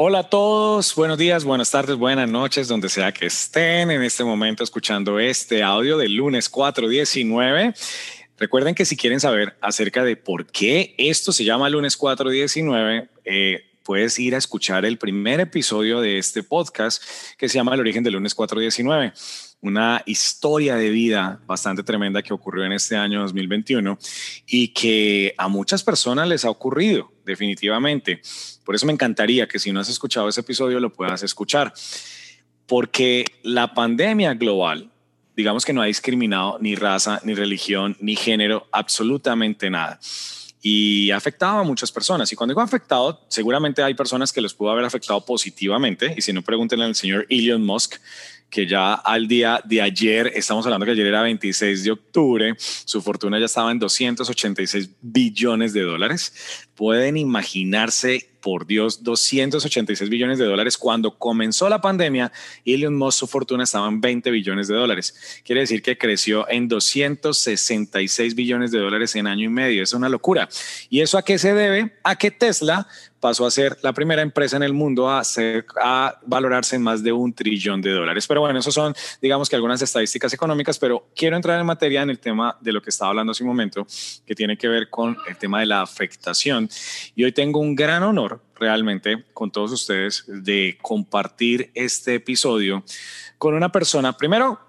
Hola a todos, buenos días, buenas tardes, buenas noches, donde sea que estén en este momento escuchando este audio del lunes 419. Recuerden que si quieren saber acerca de por qué esto se llama lunes 419, eh, puedes ir a escuchar el primer episodio de este podcast que se llama El origen del lunes 419 una historia de vida bastante tremenda que ocurrió en este año 2021 y que a muchas personas les ha ocurrido definitivamente. Por eso me encantaría que si no has escuchado ese episodio lo puedas escuchar, porque la pandemia global, digamos que no ha discriminado ni raza, ni religión, ni género, absolutamente nada y ha afectado a muchas personas. Y cuando digo afectado, seguramente hay personas que les pudo haber afectado positivamente. Y si no, pregúntenle al señor Elon Musk, que ya al día de ayer, estamos hablando que ayer era 26 de octubre, su fortuna ya estaba en 286 billones de dólares. Pueden imaginarse, por Dios, 286 billones de dólares. Cuando comenzó la pandemia, Elon Musk, su fortuna estaba en 20 billones de dólares. Quiere decir que creció en 266 billones de dólares en año y medio. Es una locura. ¿Y eso a qué se debe? A que Tesla pasó a ser la primera empresa en el mundo a, a valorarse en más de un trillón de dólares. Pero bueno, eso son, digamos que algunas estadísticas económicas, pero quiero entrar en materia en el tema de lo que estaba hablando hace un momento, que tiene que ver con el tema de la afectación. Y hoy tengo un gran honor realmente con todos ustedes de compartir este episodio con una persona, primero,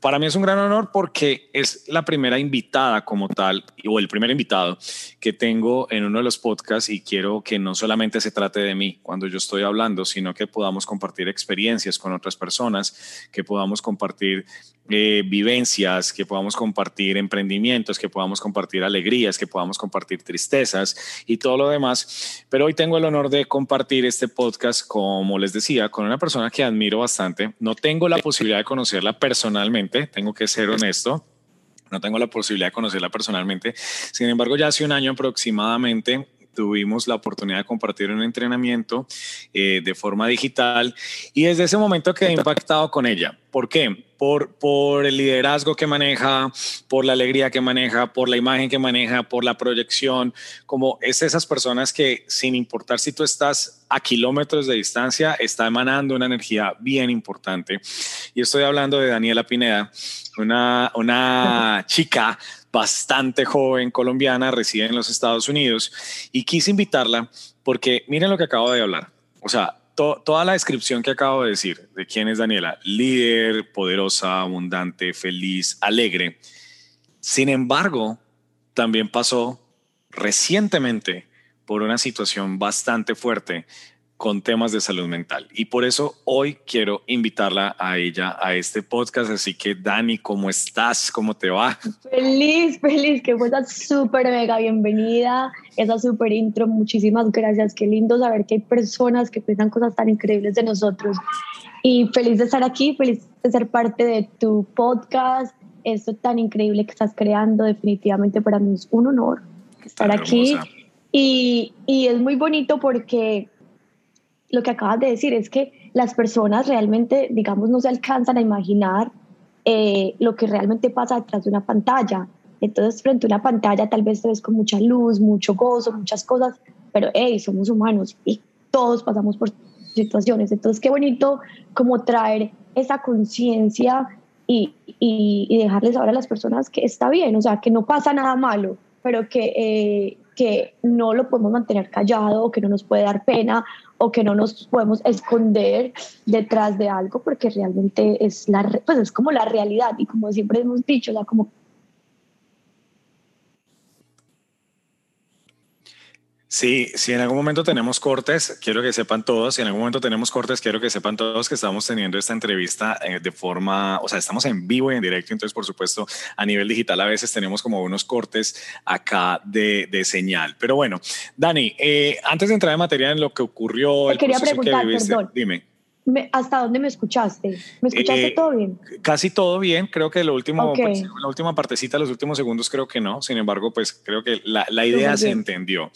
para mí es un gran honor porque es la primera invitada como tal, o el primer invitado que tengo en uno de los podcasts y quiero que no solamente se trate de mí cuando yo estoy hablando, sino que podamos compartir experiencias con otras personas, que podamos compartir eh, vivencias, que podamos compartir emprendimientos, que podamos compartir alegrías, que podamos compartir tristezas y todo lo demás. Pero hoy tengo el honor de compartir este podcast, como les decía, con una persona que admiro bastante. No tengo la posibilidad de conocerla personalmente, tengo que ser honesto. No tengo la posibilidad de conocerla personalmente. Sin embargo, ya hace un año aproximadamente tuvimos la oportunidad de compartir un entrenamiento eh, de forma digital y desde ese momento quedé impactado con ella. ¿Por qué? Por, por el liderazgo que maneja, por la alegría que maneja, por la imagen que maneja, por la proyección, como es esas personas que sin importar si tú estás a kilómetros de distancia, está emanando una energía bien importante. Y estoy hablando de Daniela Pineda, una, una chica bastante joven colombiana, reside en los Estados Unidos y quise invitarla porque miren lo que acabo de hablar. O sea, toda la descripción que acabo de decir de quién es Daniela, líder, poderosa, abundante, feliz, alegre. Sin embargo, también pasó recientemente por una situación bastante fuerte con temas de salud mental. Y por eso hoy quiero invitarla a ella a este podcast. Así que Dani, ¿cómo estás? ¿Cómo te va? Feliz, feliz, que fue súper mega bienvenida, esa súper intro. Muchísimas gracias. Qué lindo saber que hay personas que piensan cosas tan increíbles de nosotros. Y feliz de estar aquí, feliz de ser parte de tu podcast. Esto tan increíble que estás creando, definitivamente para mí es un honor estar aquí. Y, y es muy bonito porque lo que acabas de decir es que las personas realmente, digamos, no se alcanzan a imaginar eh, lo que realmente pasa detrás de una pantalla. Entonces, frente a una pantalla tal vez te ves con mucha luz, mucho gozo, muchas cosas, pero hey, somos humanos y todos pasamos por situaciones. Entonces, qué bonito como traer esa conciencia y, y, dejarles saber a las personas que está bien, o sea, que no pasa nada malo, pero que, eh, que no lo podemos mantener callado que no nos puede dar pena o que no nos podemos esconder detrás de algo porque realmente es, la, pues es como la realidad y como siempre hemos dicho, o como Sí, si en algún momento tenemos cortes, quiero que sepan todos, si en algún momento tenemos cortes, quiero que sepan todos que estamos teniendo esta entrevista eh, de forma, o sea, estamos en vivo y en directo, entonces por supuesto a nivel digital a veces tenemos como unos cortes acá de, de señal. Pero bueno, Dani, eh, antes de entrar en materia en lo que ocurrió, el quería preguntar, que viviste, perdón. dime. ¿Hasta dónde me escuchaste? ¿Me escuchaste eh, todo bien? Casi todo bien. Creo que lo último, pues, la última partecita, los últimos segundos, creo que no. Sin embargo, pues creo que la, la idea se entendió.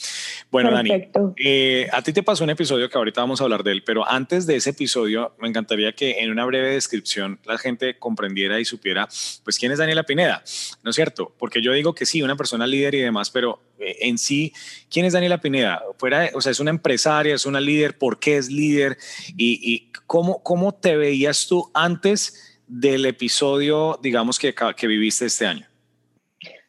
Bueno, Dani, eh, a ti te pasó un episodio que ahorita vamos a hablar de él, pero antes de ese episodio, me encantaría que en una breve descripción la gente comprendiera y supiera, pues, quién es Daniela Pineda, ¿no es cierto? Porque yo digo que sí, una persona líder y demás, pero en sí, ¿quién es Daniela Pineda? Fuera, o sea, es una empresaria, es una líder, ¿por qué es líder? Y, y ¿cómo, ¿cómo te veías tú antes del episodio, digamos, que, que viviste este año?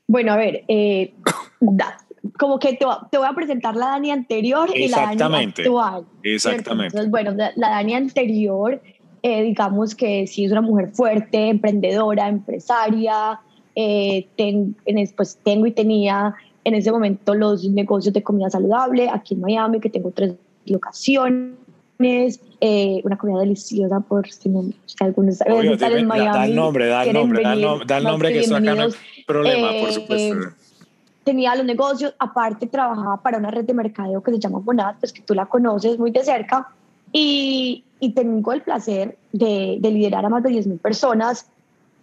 Bueno, a ver, eh, como que te, voy a presentar la Dani anterior y la Dani actual. Exactamente. Entonces, bueno, la, Dani anterior, eh, digamos que sí es una mujer fuerte, emprendedora, empresaria, eh, pues tengo y tenía en ese momento los negocios de comida saludable aquí en Miami, que tengo tres locaciones, eh, una comida deliciosa por si, no, algunos Obvio, en Miami. Da, el nombre, da el nombre, da, el nombre que eso acá no hay problema, por eh, supuesto. tenía los negocios, aparte trabajaba para una red de mercadeo que se llama Bonat, pues que tú la conoces muy de cerca, y, y tengo el placer de, de liderar a más de 10.000 personas,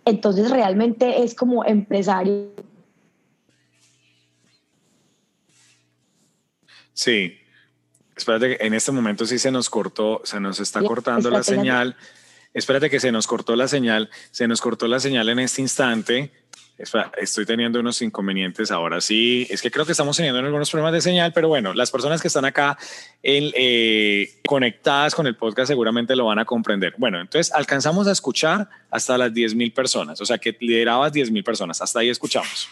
entonces realmente es como empresario Sí. Espérate que en este momento sí se nos cortó, se nos está cortando la señal. Espérate que se nos cortó la señal, se nos cortó la señal en este instante. Estoy teniendo unos inconvenientes ahora sí. Es que creo que estamos teniendo algunos problemas de señal, pero bueno, las personas que están acá eh, conectadas con el podcast seguramente lo van a comprender. Bueno, entonces alcanzamos a escuchar hasta las 10 mil personas, o sea que liderabas 10 mil personas. Hasta ahí escuchamos.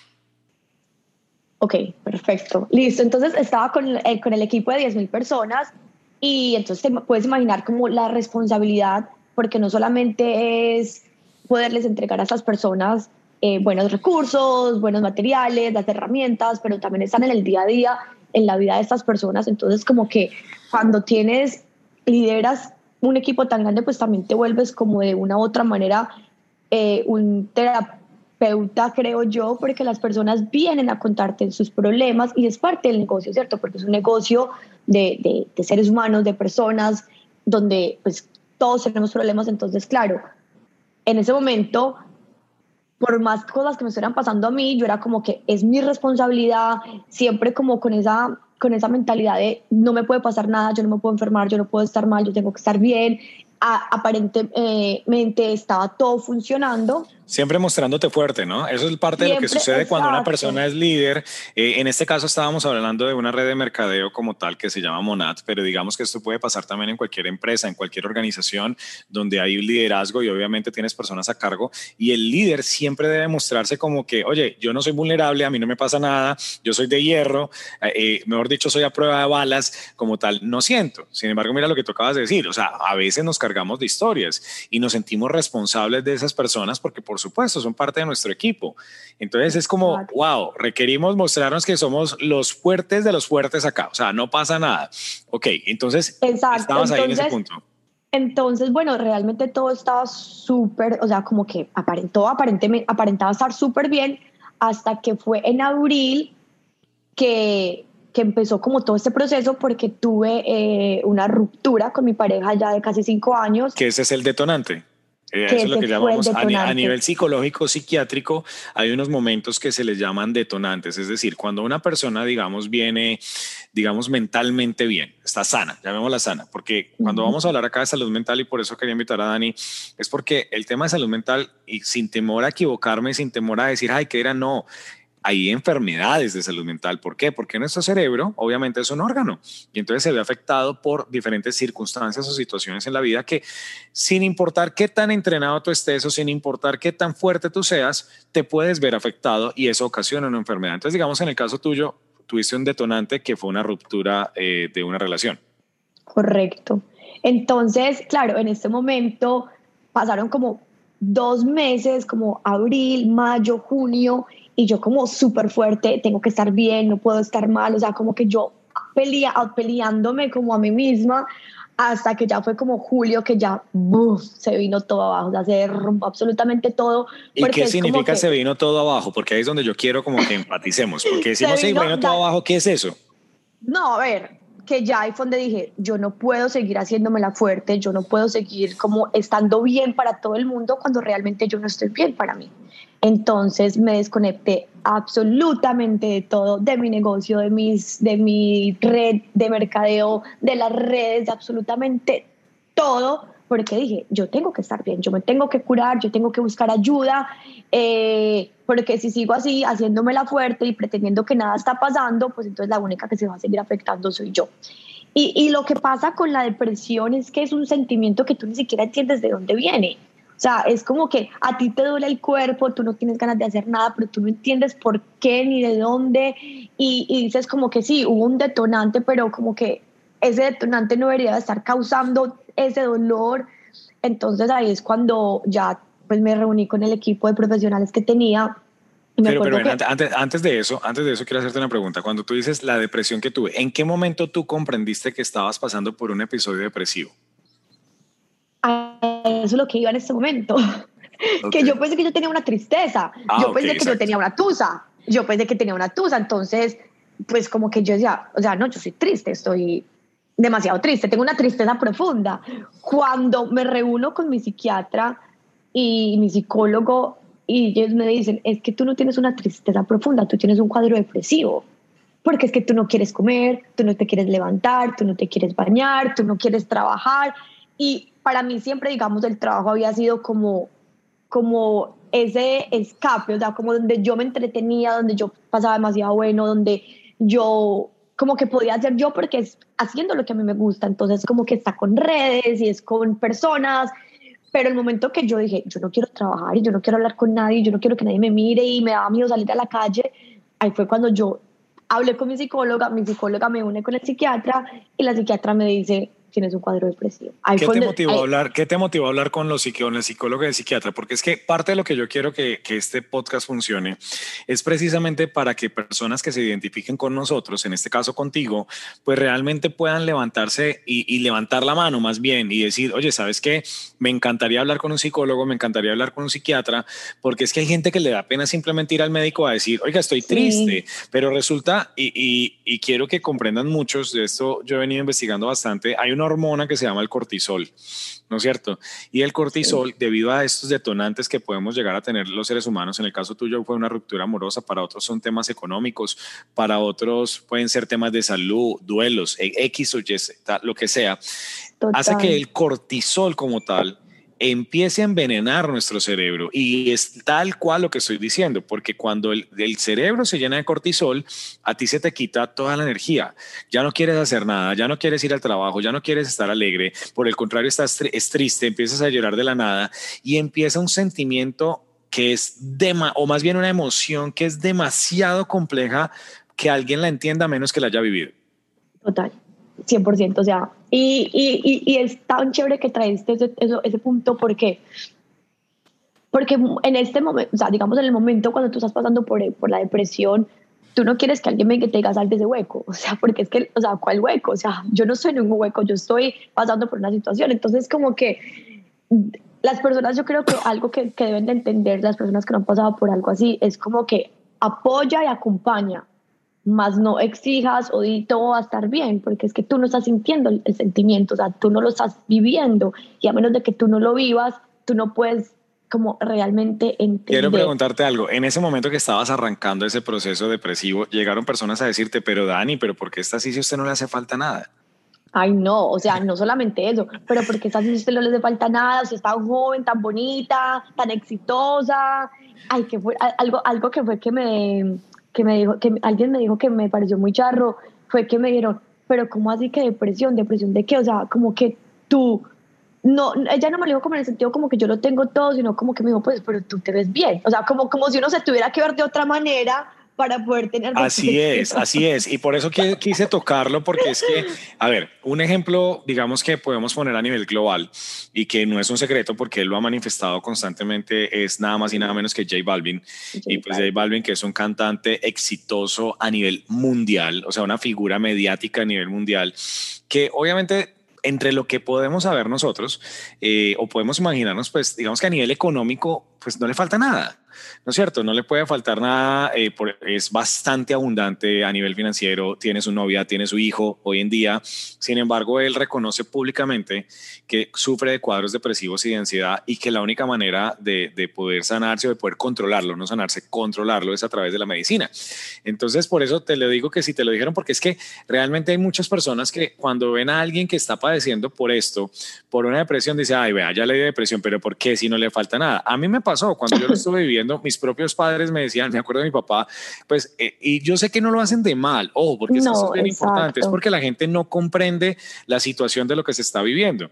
Ok, perfecto. Listo. Entonces estaba con, eh, con el equipo de 10.000 personas y entonces te puedes imaginar como la responsabilidad, porque no solamente es poderles entregar a esas personas eh, buenos recursos, buenos materiales, las herramientas, pero también están en el día a día, en la vida de estas personas. Entonces como que cuando tienes, lideras un equipo tan grande, pues también te vuelves como de una u otra manera eh, un terapeuta terapeuta, creo yo, porque las personas vienen a contarte sus problemas y es parte del negocio, ¿cierto? Porque es un negocio de, de, seres humanos, de personas, donde pues todos tenemos problemas, entonces, claro, en ese momento, por más cosas que me estuvieran pasando a mí, yo era como que es mi responsabilidad, siempre como con esa con esa mentalidad de no me puede pasar nada, yo no me puedo enfermar, yo no puedo estar mal, yo tengo que estar bien. aparentemente estaba todo funcionando, Siempre mostrándote fuerte, ¿no? Eso es parte de lo que sucede cuando una persona es líder. Eh, en este caso estábamos hablando de una red de mercadeo como tal que se llama Monat, pero digamos que esto puede pasar también en cualquier empresa, en cualquier organización donde hay un liderazgo y obviamente tienes personas a cargo y el líder siempre debe mostrarse como que, oye, yo no soy vulnerable, a mí no me pasa nada, yo soy de hierro, eh, eh, mejor dicho, soy a prueba de balas, como tal, no siento. Sin embargo, mira lo que tú acabas de decir, o sea, a veces nos cargamos de historias y nos sentimos responsables de esas personas porque por supuesto, son parte de nuestro equipo. Entonces es como, wow, requerimos mostrarnos que somos los fuertes de los fuertes acá. O sea, no pasa nada. Ok, entonces estabas ahí en ese punto. Entonces, bueno, realmente todo estaba súper, o sea, como que aparentó, aparentemente, aparentaba estar súper bien hasta que fue en abril que, que empezó como todo este proceso porque tuve eh, una ruptura con mi pareja ya de casi cinco años. Que ese es el detonante. Eh, eso es lo que llamamos a, nivel psicológico, psiquiátrico, hay unos momentos que se les llaman detonantes, es decir, cuando una persona, digamos, viene, digamos, mentalmente bien, está sana, llamémosla sana, porque cuando vamos a hablar acá de salud mental, y por eso quería invitar a Dani, es porque el tema de salud mental, y sin temor a equivocarme, sin temor a decir, ay, que era, no, hay enfermedades de salud mental. ¿Por qué? Porque nuestro cerebro obviamente es un órgano y entonces se ve afectado por diferentes circunstancias o situaciones en la vida que sin importar qué tan entrenado tú estés o sin importar qué tan fuerte tú seas, te puedes ver afectado y eso ocasiona una enfermedad. Entonces, digamos, en el caso tuyo, tuviste un detonante que fue una ruptura eh, de una relación. Correcto. Entonces, claro, en este momento pasaron como dos meses, como abril, mayo, junio, y yo como súper fuerte, tengo que estar bien, no puedo estar mal, o sea, como que yo pelea, peleándome como a mí misma hasta que ya fue como julio que ya se vino todo abajo, o sea, se derrumbó absolutamente todo. ¿Y qué significa se vino todo abajo? Porque ahí es donde yo quiero como que empaticemos, porque decimos se vino, todo abajo, ¿qué es eso? No, a ver, que ya ahí fue donde dije, yo no puedo seguir haciéndome la fuerte, yo no puedo seguir como estando bien para todo el mundo cuando realmente yo no estoy bien para mí. Entonces me desconecté absolutamente de todo, de mi negocio, de, mis, de mi red de mercadeo, de las redes, de absolutamente todo, porque dije, yo tengo que estar bien, yo me tengo que curar, yo tengo que buscar ayuda, eh, porque si sigo así, haciéndome la fuerte y pretendiendo que nada está pasando, pues entonces la única que se va a seguir afectando soy yo. Y, y lo que pasa con la depresión es que es un sentimiento que tú ni siquiera entiendes de dónde viene. O sea, es como que a ti te duele el cuerpo, tú no tienes ganas de hacer nada, pero tú no entiendes por qué ni de dónde. Y, dices como que sí, hubo un detonante, pero como que ese detonante no debería estar causando ese dolor. Entonces ahí es cuando ya pues me reuní con el equipo de profesionales que tenía. pero, pero antes, antes de eso, antes de eso quiero hacerte una pregunta. Cuando tú dices la depresión que tuve, ¿en qué momento tú comprendiste que estabas pasando por un episodio depresivo? Eso es lo que iba en este momento. que yo pensé que yo tenía una tristeza, ah, yo pensé que yo tenía una tusa, yo pensé que tenía una tusa, entonces, pues como que yo decía, o sea, no, yo soy triste, estoy demasiado triste, tengo una tristeza profunda. Cuando me reúno con mi psiquiatra y mi psicólogo y ellos me dicen, es que tú no tienes una tristeza profunda, tú tienes un cuadro depresivo porque es que tú no quieres comer, tú no te quieres levantar, tú no te quieres bañar, tú no quieres trabajar. Y para mí siempre, digamos, el trabajo había sido como, como ese escape, o sea, como donde yo me entretenía, donde yo pasaba demasiado bueno, donde yo como que podía hacer yo porque es haciendo lo que a mí me gusta, entonces como que está con redes y es con personas, pero el momento que yo dije, yo no quiero trabajar y yo no quiero hablar con nadie, yo no quiero que nadie me mire y me daba miedo salir a la calle, ahí fue cuando yo hablé con mi psicóloga, mi psicóloga me une con el psiquiatra y la psiquiatra me dice, tienes un cuadro depresivo. ¿Qué te, motivó a hablar, ¿Qué te motivó a hablar con, los, el psicólogo y psiquiatra? Porque es que parte de lo que yo quiero que, que, este podcast funcione es precisamente para que personas que se identifiquen con nosotros, en este caso contigo, pues realmente puedan levantarse y, y levantar la mano más bien y decir, oye, ¿sabes qué? Me encantaría hablar con un psicólogo, me encantaría hablar con un psiquiatra, porque es que hay gente que le da pena simplemente ir al médico a decir, oiga, estoy triste, pero resulta, y, y, y quiero que comprendan muchos, de esto yo he venido investigando bastante, hay un una hormona que se llama el cortisol, ¿no es cierto? Y el cortisol, debido a estos detonantes que podemos llegar a tener los seres humanos, en el caso tuyo fue una ruptura amorosa, para otros son temas económicos, para otros pueden ser temas de salud, duelos, X o Y, lo que sea, hace que el cortisol como tal empiece a envenenar nuestro cerebro. Y es tal cual lo que estoy diciendo, porque cuando el, cerebro se llena de cortisol, a ti se te quita toda la energía. Ya no quieres hacer nada, ya no quieres ir al trabajo, ya no quieres estar alegre. Por el contrario, estás es triste, empiezas a llorar de la nada y empieza un sentimiento que es, de, o más bien una emoción que es demasiado compleja que alguien la entienda menos que la haya vivido. Total. 100%, o sea, y, y, y, es tan chévere que traiste ese, ese punto porque, porque en este momento, o sea, digamos en el momento cuando tú estás pasando por, por la depresión, tú no quieres que alguien venga y te diga sal de ese hueco, o sea, porque es que, o sea, ¿cuál hueco? O sea, yo no soy en un hueco, yo estoy pasando por una situación, entonces como que las personas, yo creo que algo que, que deben de entender las personas que no han pasado por algo así es como que apoya y acompaña, más no exijas o di todo va a estar bien, porque es que tú no estás sintiendo el, sentimiento, o sea, tú no lo estás viviendo y a menos de que tú no lo vivas, tú no puedes como realmente entender. Quiero preguntarte algo, en ese momento que estabas arrancando ese proceso depresivo, llegaron personas a decirte, pero Dani, pero ¿por qué estás así si a usted no le hace falta nada? Ay, no, o sea, no solamente eso, pero porque estás si usted no le hace falta nada, usted está tan joven, tan bonita, tan exitosa. Ay, que fue algo, algo que fue que me, que me dijo, que alguien me dijo que me pareció muy charro, fue que me dijeron, pero ¿cómo así que depresión? ¿Depresión de qué? O sea, como que tú, no, ella no me lo dijo como en el sentido como que yo lo tengo todo, sino como que me dijo, pues, pero tú te ves bien. O sea, como, como si uno se tuviera que ver de otra manera para poder tener... Así es, así es. Y por eso quise tocarlo, porque es que, a ver, un ejemplo, digamos que podemos poner a nivel global y que no es un secreto porque él lo ha manifestado constantemente, es nada más y nada menos que J Balvin. y pues J Balvin, que es un cantante exitoso a nivel mundial, o sea, una figura mediática a nivel mundial, que obviamente entre lo que podemos saber nosotros eh, o podemos imaginarnos, pues digamos que a nivel económico, pues no le falta nada. ¿No es cierto? No le puede faltar nada, eh, es bastante abundante a nivel financiero, tiene su novia, tiene su hijo hoy en día, sin embargo, él reconoce públicamente que sufre de cuadros depresivos y de ansiedad y que la única manera de, de poder sanarse o de poder controlarlo, no sanarse, controlarlo es a través de la medicina. Entonces, por eso te lo digo que si te lo dijeron, porque es que realmente hay muchas personas que cuando ven a alguien que está padeciendo por esto, por una depresión, dice, ay, vea, ya le dio depresión, pero ¿por qué si no le falta nada? A mí me pasó cuando yo lo estuve viviendo mis propios padres me decían, me acuerdo de mi papá, pues, eh, y yo sé que no lo hacen de mal, ojo, porque eso es bien importante, es porque la gente no comprende la situación de lo que se está viviendo.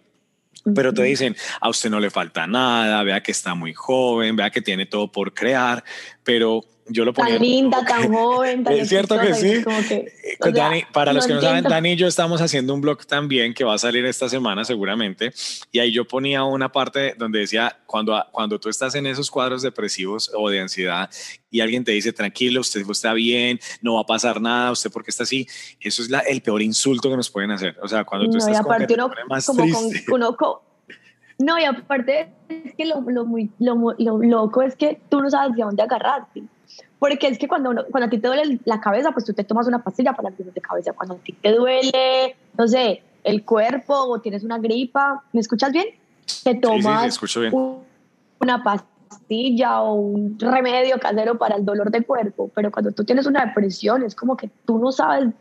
Pero te dicen, a usted no le falta nada, vea que está muy joven, vea que tiene todo por crear, pero yo lo ponía. Tan linda, tan joven, tan Es cierto que sí. Eh, Dani, para los que no saben, Dani y yo estamos haciendo un blog también que va a salir esta semana seguramente. Y ahí yo ponía una parte donde decía, cuando, cuando tú estás en esos cuadros depresivos o de ansiedad y alguien te dice, tranquilo, usted está bien, no va a pasar nada, usted porque está así, eso es la, el peor insulto que nos pueden hacer. O sea, cuando tú estás con uno, como. Con, uno, no, y aparte es que lo, lo, muy, lo, lo, loco es que tú no sabes de dónde agarrarte. Porque es que cuando, cuando a ti te duele la cabeza, pues tú te tomas una pastilla para el dolor de cabeza. Cuando a ti te duele, no sé, el cuerpo o tienes una gripa, ¿me escuchas bien? Te tomas una pastilla o un remedio casero para el dolor de cuerpo. Pero cuando tú tienes una depresión, es como que tú no sabes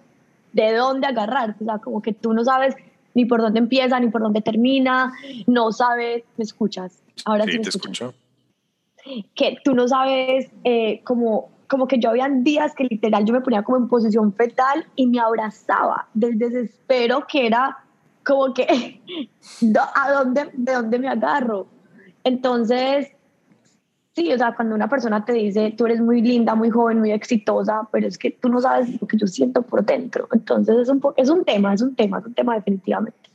de dónde agarrarte. O sea, como que tú no sabes ni por dónde empieza, ni por dónde termina, no sabes, ¿me escuchas? Ahora sí, te escucho. Que tú no sabes eh, como, como que yo había días que literal yo me ponía como en posición fetal y me abrazaba del desespero que era como que a dónde de dónde me agarro entonces sí o sea cuando una persona te dice tú eres muy linda muy joven muy exitosa pero es que tú no sabes lo que yo siento por dentro entonces es un es un tema es un tema es un tema definitivamente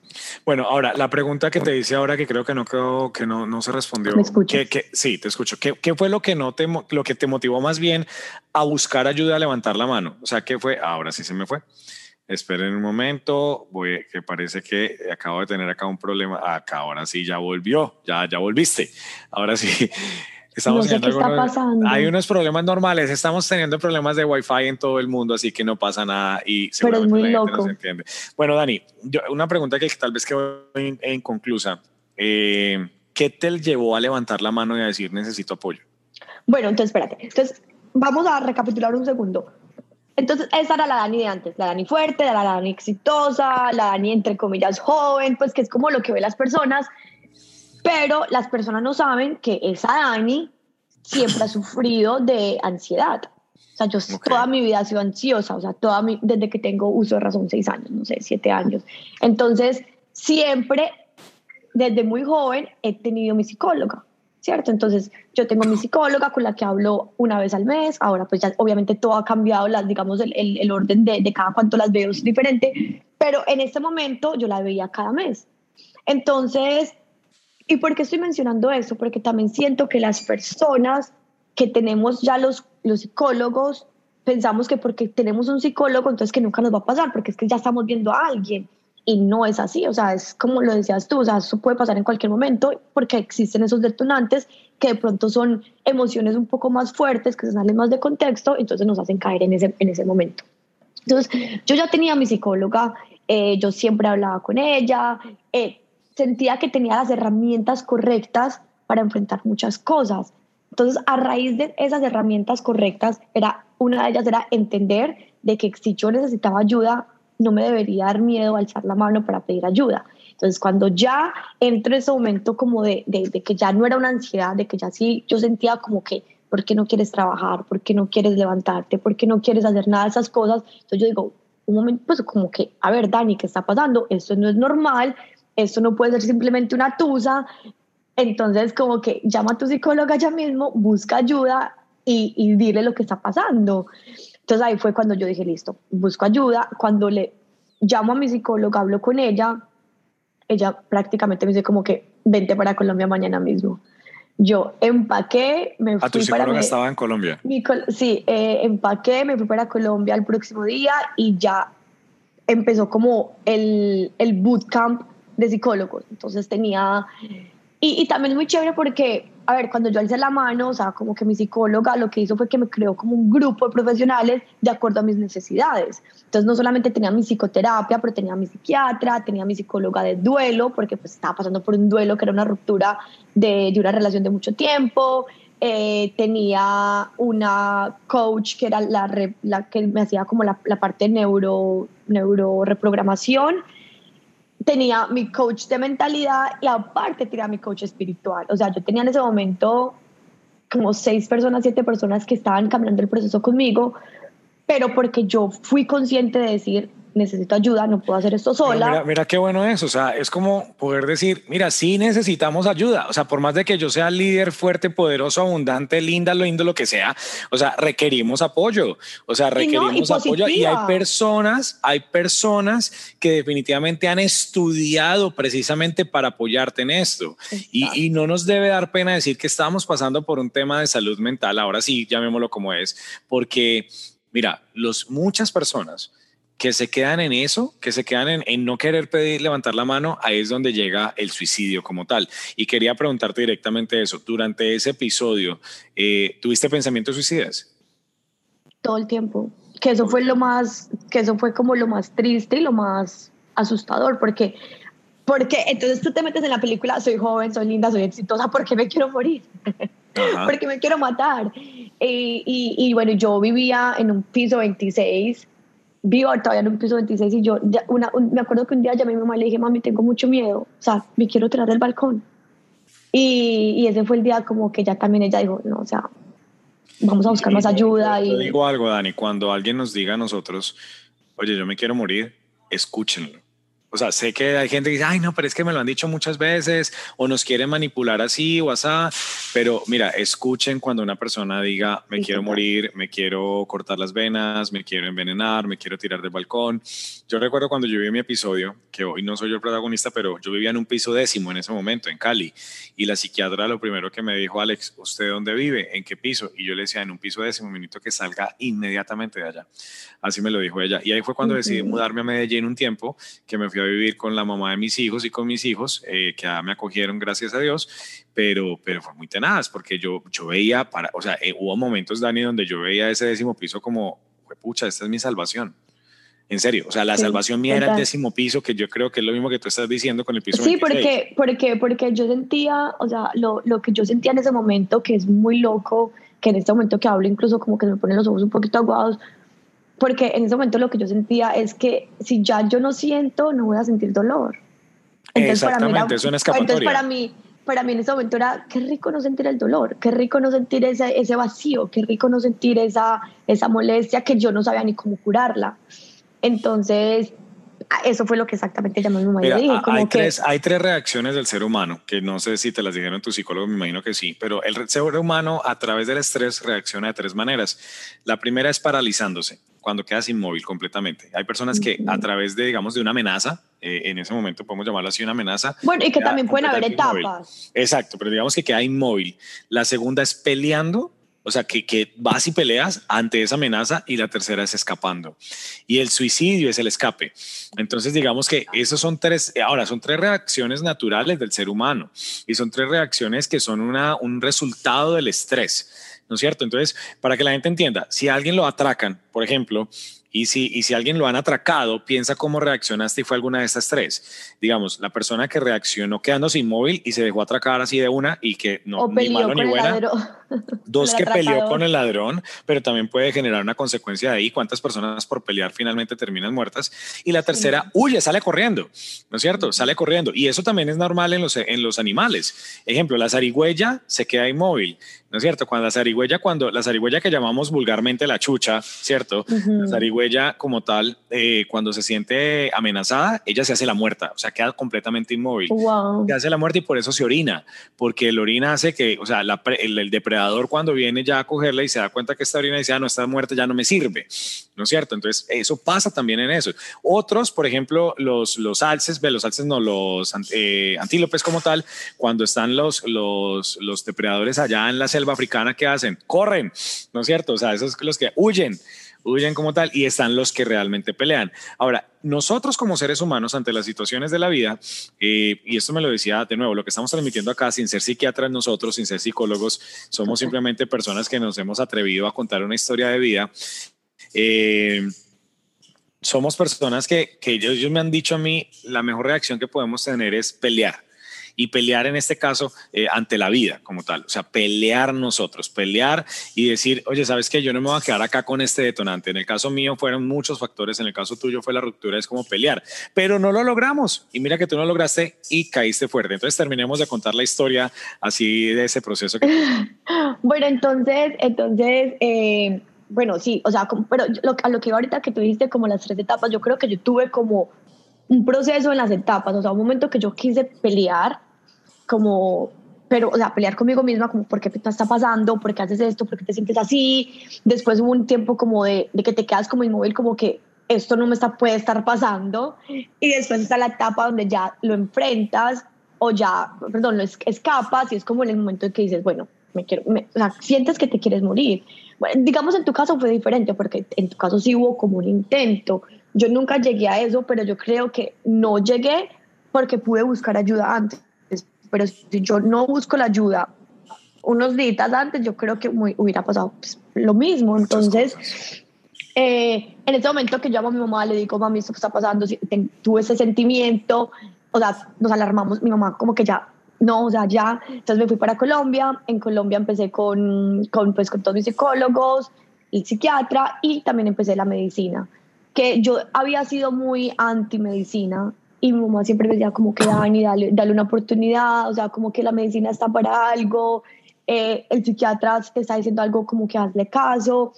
bueno, ahora la pregunta que te dice ahora que creo que no que no, no se respondió. ¿Me escuchas? sí, te escucho. ¿Qué, ¿Qué, fue lo que no te lo que te motivó más bien a buscar ayuda a levantar la mano? O sea, ¿qué fue? Ahora sí se me fue. Esperen un momento, voy, que parece que acabo de tener acá un problema. Acá ahora sí ya volvió, ya ya volviste. Ahora sí. Estamos no sé qué está pasando. Hay unos problemas normales. Estamos teniendo problemas de Wi-Fi en todo el mundo, así que no pasa nada y Pero es muy loco. entiende. Bueno, Dani, una pregunta que tal vez quedó inconclusa. Eh, ¿Qué te llevó a levantar la mano y a decir necesito apoyo? Bueno, entonces espérate. Entonces, vamos a recapitular un segundo. Entonces, esa era la Dani de antes, la Dani fuerte, la Dani exitosa, la Dani entre comillas joven, pues que es como lo que ve las personas pero las personas no saben que esa Dani siempre ha sufrido de ansiedad. O sea, yo toda mi vida he sido ansiosa, o sea, toda mi, desde que tengo uso de razón, seis años, no sé, siete años. Entonces, siempre, desde muy joven, he tenido mi psicóloga, ¿cierto? Entonces, yo tengo mi psicóloga con la que hablo una vez al mes. Ahora, pues ya obviamente todo ha cambiado, las, digamos, el, el, el orden de, de cada cuanto las veo es diferente, pero en este momento yo la veía cada mes. Entonces, ¿Y por qué estoy mencionando eso? Porque también siento que las personas que tenemos ya los, los psicólogos, pensamos que porque tenemos un psicólogo, entonces que nunca nos va a pasar, porque es que ya estamos viendo a alguien. Y no es así, o sea, es como lo decías tú, o sea, eso puede pasar en cualquier momento porque existen esos detonantes que de pronto son emociones un poco más fuertes, que se salen más de contexto, entonces nos hacen caer en ese, en ese momento. Entonces, yo ya tenía a mi psicóloga, eh, yo siempre hablaba con ella, eh, sentía que tenía las herramientas correctas para enfrentar muchas cosas. Entonces, a raíz de esas herramientas correctas, era, una de ellas era entender de que si yo necesitaba ayuda, no me debería dar miedo alzar la mano para pedir ayuda. Entonces, cuando ya entro en ese momento como de, de, que ya no era una ansiedad, de que ya sí, yo sentía como que, ¿por qué no quieres trabajar? ¿Por qué no quieres levantarte? ¿Por qué no quieres hacer nada de esas cosas? Entonces yo digo, un momento, pues como que, a ver, Dani, ¿qué está pasando? Esto no es normal, esto no puede ser simplemente una tusa. Entonces, como que llama a tu psicóloga ya mismo, busca ayuda y, y dile lo que está pasando. Entonces ahí fue cuando yo dije, listo, busco ayuda. Cuando le llamo a mi psicóloga, hablo con ella, ella prácticamente me dice como que vente para Colombia mañana mismo. Yo empaqué, me fui ¿A tu psicóloga estaba en Colombia? sí, eh, empaqué, me fui para Colombia el próximo día y ya empezó como el, el bootcamp de psicólogos. Entonces tenía y, y, también es muy chévere porque, a ver, cuando yo alcé la mano, o sea, como que mi psicóloga lo que hizo fue que me creó como un grupo de profesionales de acuerdo a mis necesidades. Entonces, no solamente tenía mi psicoterapia, pero tenía mi psiquiatra, tenía mi psicóloga de duelo, porque pues estaba pasando por un duelo que era una ruptura de, de una relación de mucho tiempo. Eh, tenía una coach que era la, la que me hacía como la, la parte de neuro, neuroreprogramación tenía mi coach de mentalidad y aparte tenía mi coach espiritual. O sea, yo tenía en ese momento como seis personas, siete personas que estaban cambiando el proceso conmigo, pero porque yo fui consciente de decir, necesito ayuda, no puedo hacer esto sola. Mira, mira, qué bueno es, o sea, es como poder decir, mira, sí necesitamos ayuda, o sea, por más de que yo sea líder fuerte, poderoso, abundante, linda, lo lindo, lo que sea, o sea, requerimos apoyo, o sea, requerimos apoyo. Y hay personas, hay personas que definitivamente han estudiado precisamente para apoyarte en esto. Y, y no nos debe dar pena decir que estamos pasando por un tema de salud mental, ahora sí, llamémoslo como es, porque mira, los, muchas personas, que se quedan en eso, que se quedan en, no querer pedir, levantar la mano, ahí es donde llega el suicidio como tal. Y quería preguntarte directamente eso. Durante ese episodio, eh, ¿tuviste pensamientos suicidas? Todo el tiempo. Que eso fue lo más, que eso fue como lo más triste y lo más asustador, porque, porque entonces tú te metes en la película, soy joven, soy linda, soy exitosa, ¿por qué me quiero morir? porque me quiero matar. Y, y, y, bueno, yo vivía en un piso 26 vivo todavía un piso 26 y yo una, me acuerdo que un día llamé a mi mamá y le dije, mami, tengo mucho miedo, o sea, me quiero tirar del balcón. Y, y, ese fue el día como que ya también ella dijo, no, o sea, vamos a buscar más ayuda. Y... Te digo algo, Dani, cuando alguien nos diga a nosotros, oye, yo me quiero morir, escúchenlo. O sea, sé que hay gente que dice, ay, no, pero es que me lo han dicho muchas veces, o nos quieren manipular así o así, pero mira, escuchen cuando una persona diga, me quiero morir, me quiero cortar las venas, me quiero envenenar, me quiero tirar del balcón. Yo recuerdo cuando yo vi mi episodio, que hoy no soy yo el protagonista, pero yo vivía en un piso décimo en ese momento, en Cali, y la psiquiatra lo primero que me dijo, Alex, ¿usted dónde vive? ¿En qué piso? Y yo le decía, en un piso décimo, minuto que salga inmediatamente de allá. Así me lo dijo ella. Y ahí fue cuando decidí mudarme a Medellín un tiempo, que me fui a vivir con la mamá de mis hijos y con mis hijos, eh, que me acogieron, gracias a Dios, pero, pero fue muy tenaz, porque yo, yo veía, para, o sea, eh, hubo momentos, Dani, donde yo veía ese décimo piso como, pucha, esta es mi salvación. En serio, o sea, la salvación mía era el décimo piso, que yo creo que es lo mismo que tú estás diciendo con el piso. Sí, porque, porque, porque yo sentía, o sea, lo, lo que yo sentía en ese momento, que es muy loco, que en este momento que hablo incluso como que me ponen los ojos un poquito aguados, porque en ese momento lo que yo sentía es que si ya yo no siento, no voy a sentir dolor. Entonces, Exactamente, para mí es una escapatoria. Entonces para mí, para mí en ese momento era, qué rico no sentir el dolor, qué rico no sentir ese, ese vacío, qué rico no sentir esa, esa molestia que yo no sabía ni cómo curarla. Entonces, eso fue lo que exactamente llamó mi mamá. Mira, dije, hay, tres, hay tres reacciones del ser humano, que no sé si te las dijeron tu psicólogo, me imagino que sí, pero el ser humano a través del estrés reacciona de tres maneras. La primera es paralizándose cuando quedas inmóvil completamente. Hay personas que a través de, digamos, de una amenaza, eh, en ese momento podemos llamarlo así una amenaza. Bueno, y que también pueden haber etapas. Exacto, pero digamos que queda inmóvil. La segunda es peleando, o sea, que, que vas y peleas ante esa amenaza y la tercera es escapando. Y el suicidio es el escape. Entonces, digamos que esos son tres, ahora son tres reacciones naturales del ser humano y son tres reacciones que son una, un resultado del estrés. ¿no es cierto? Entonces, para que la gente entienda, si a alguien lo atracan, por ejemplo, y si, y si alguien lo han atracado, piensa cómo reaccionaste y fue alguna de estas tres. Digamos, la persona que reaccionó quedándose inmóvil y se dejó atracar así de una y que no, ni malo ni buena. Dos, que peleó con el ladrón, pero también puede generar una consecuencia de ahí. ¿Cuántas personas por pelear finalmente terminan muertas? Y la tercera, huye, sale corriendo, ¿no es cierto? Sale corriendo. Y eso también es normal en los, en los animales. Ejemplo, la zarigüeya se queda inmóvil, ¿no es cierto? Cuando la zarigüeya, cuando la zarigüeya que llamamos vulgarmente la chucha, ¿cierto? La zarigüeya cuando ella como tal, eh, cuando se siente amenazada, ella se hace la muerta, o sea, queda completamente inmóvil. Se hace la muerta y por eso se orina, porque el orina hace que, o sea, el, depredador cuando viene ya a cogerla y se da cuenta que está orina dice, ah, no, está muerta, ya no me sirve, ¿no es cierto? Entonces, eso pasa también en eso. Otros, por ejemplo, los, los alces, los alces no, los eh, antílopes como tal, cuando están los, los, los depredadores allá en la selva africana, ¿qué hacen? Corren, ¿no es cierto? O sea, esos los que huyen huyen como tal y están los que realmente pelean. Ahora, nosotros como seres humanos ante las situaciones de la vida, eh, y esto me lo decía de nuevo, lo que estamos transmitiendo acá sin ser psiquiatras nosotros, sin ser psicólogos, somos simplemente personas que nos hemos atrevido a contar una historia de vida. Eh, somos personas que, que ellos me han dicho a mí, la mejor reacción que podemos tener es pelear y pelear en este caso eh, ante la vida como tal. O sea, pelear nosotros, pelear y decir, oye, ¿sabes qué? Yo no me voy a quedar acá con este detonante. En el caso mío fueron muchos factores, en el caso tuyo fue la ruptura, es como pelear, pero no lo logramos. Y mira que tú no lograste y caíste fuerte. Entonces terminemos de contar la historia así de ese proceso. Que... bueno, entonces, entonces... Eh, bueno, sí, o sea, pero a lo que iba ahorita que tú dijiste como las tres etapas, yo creo que yo tuve como un proceso en las etapas, o sea, un momento que yo quise pelear, como, pero, o sea, pelear conmigo misma, como, ¿por qué te está pasando? ¿Por qué haces esto? ¿Por qué te sientes así? Después hubo un tiempo como de, de que te quedas como inmóvil, como que esto no me está, puede estar pasando. Y después está la etapa donde ya lo enfrentas o ya, perdón, lo escapas y es como en el momento en que dices, bueno, me quiero, o sea, sientes que te quieres morir. Bueno, digamos en tu caso fue diferente porque en tu caso sí hubo como un intento, yo nunca llegué a eso, pero yo creo que no llegué porque pude buscar ayuda antes. Pero si yo no busco la ayuda unos días antes, yo creo que hubiera pasado pues, lo mismo. Entonces, eh, en ese momento que llamo a mi mamá, le digo, mami, esto está pasando, tuve ese sentimiento, o sea, nos alarmamos, mi mamá como que ya, no, o sea, ya, entonces me fui para Colombia, en Colombia empecé con, con, pues, con todos mis psicólogos, y psiquiatra, y también empecé la medicina que yo había sido muy anti-medicina y mi mamá siempre me decía como que Dani, dale, dale una oportunidad, o sea, como que la medicina está para algo, eh, el psiquiatra te está diciendo algo como que hazle caso.